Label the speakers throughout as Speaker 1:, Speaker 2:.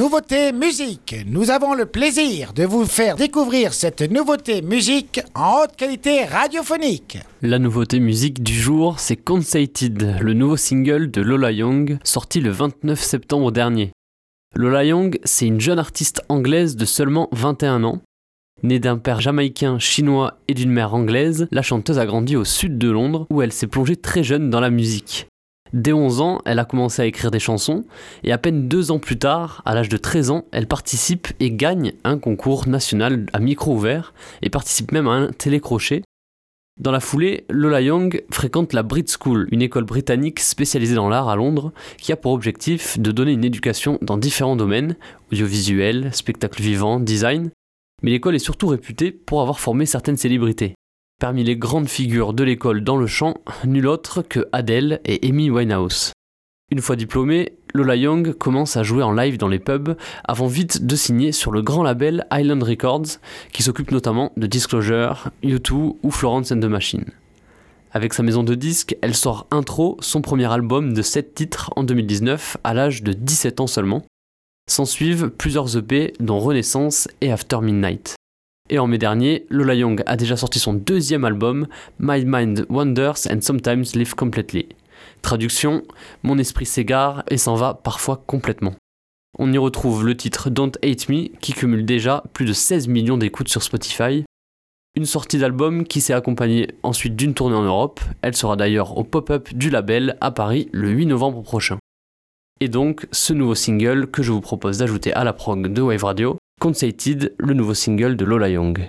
Speaker 1: Nouveauté musique. Nous avons le plaisir de vous faire découvrir cette nouveauté musique en haute qualité radiophonique.
Speaker 2: La nouveauté musique du jour, c'est Conceited, le nouveau single de Lola Young, sorti le 29 septembre dernier. Lola Young, c'est une jeune artiste anglaise de seulement 21 ans. Née d'un père jamaïcain, chinois et d'une mère anglaise, la chanteuse a grandi au sud de Londres où elle s'est plongée très jeune dans la musique. Dès 11 ans, elle a commencé à écrire des chansons, et à peine deux ans plus tard, à l'âge de 13 ans, elle participe et gagne un concours national à micro ouvert, et participe même à un télécrochet. Dans la foulée, Lola Young fréquente la Brit School, une école britannique spécialisée dans l'art à Londres, qui a pour objectif de donner une éducation dans différents domaines, audiovisuel, spectacle vivant, design, mais l'école est surtout réputée pour avoir formé certaines célébrités. Parmi les grandes figures de l'école dans le chant, nul autre que Adele et Amy Winehouse. Une fois diplômée, Lola Young commence à jouer en live dans les pubs avant vite de signer sur le grand label Island Records qui s'occupe notamment de Disclosure, U2 ou Florence and the Machine. Avec sa maison de disques, elle sort Intro, son premier album de 7 titres en 2019 à l'âge de 17 ans seulement. S'en suivent plusieurs EP dont Renaissance et After Midnight. Et en mai dernier, Lola Young a déjà sorti son deuxième album, My Mind Wanders and Sometimes Live Completely. Traduction, mon esprit s'égare et s'en va parfois complètement. On y retrouve le titre Don't Hate Me qui cumule déjà plus de 16 millions d'écoutes sur Spotify. Une sortie d'album qui s'est accompagnée ensuite d'une tournée en Europe. Elle sera d'ailleurs au pop-up du label à Paris le 8 novembre prochain. Et donc, ce nouveau single que je vous propose d'ajouter à la prog de Wave Radio, Conceited, le nouveau single de Lola Young.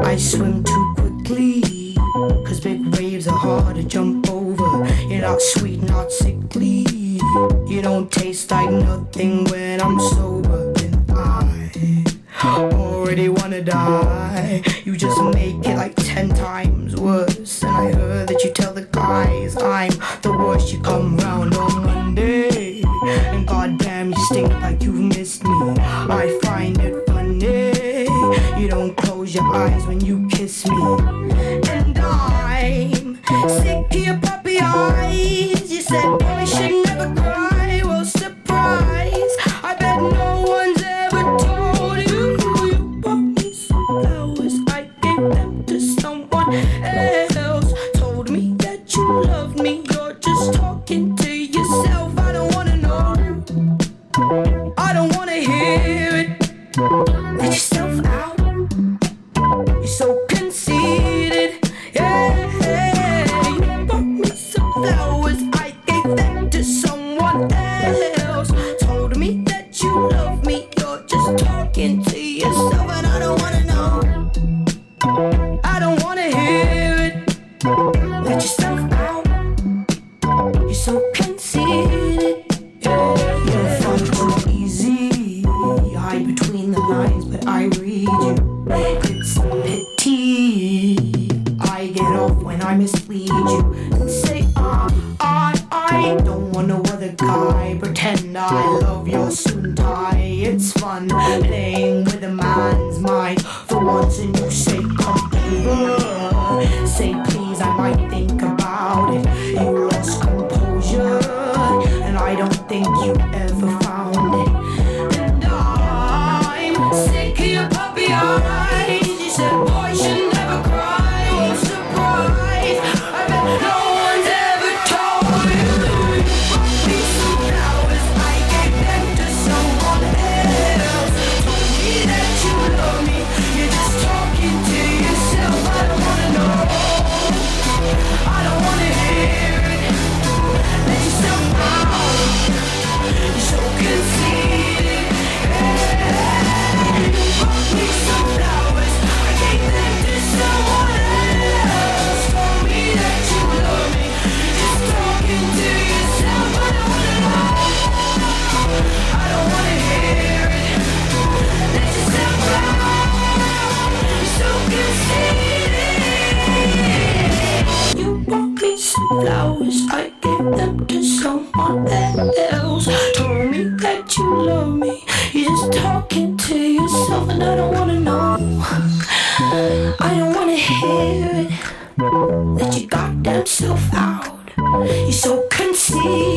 Speaker 3: I swim too quickly, cause big waves are hard to jump over. You're not sweet, not sickly. You don't taste like nothing when I'm sober. And I already wanna die. You just make it like ten times worse. And I heard that you tell the guys I'm the worst. You come round on Monday. And goddamn, you stink like you've missed me. I find it funny. You don't close your eyes when you kiss me. And I'm sick of your puppy eyes. You said to someone else. Told me that you love me. You're just talking to yourself, and I don't wanna know. I don't wanna hear it. Let yourself out. You're so conceited. Yeah, you're too easy. You hide between the lines, but I read you. It's a pity. I get off when I mislead you and say don't want no other guy. Pretend I love your soon tie. It's fun playing with a man's mind for once, and you say come over. Say please, I might think about it. You lost composure, and I don't think you ever some flowers. I gave them to someone else told me that you love me. You're just talking to yourself, and I don't wanna know. I don't wanna hear it. Let your goddamn self out. You're so conceited.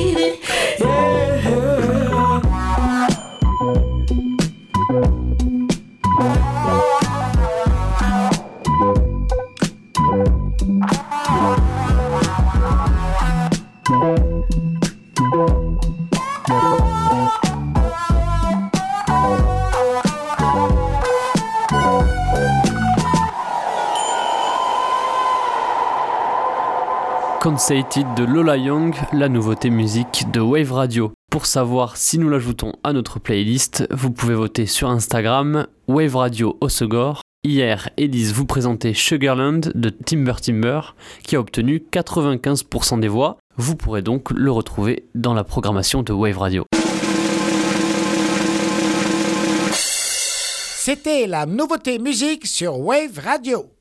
Speaker 2: Consated de Lola Young, la nouveauté musique de Wave Radio. Pour savoir si nous l'ajoutons à notre playlist, vous pouvez voter sur Instagram Wave Radio Osegor. Hier, Elise vous présentait Sugarland de Timber Timber qui a obtenu 95% des voix. Vous pourrez donc le retrouver dans la programmation de Wave Radio.
Speaker 1: C'était la nouveauté musique sur Wave Radio.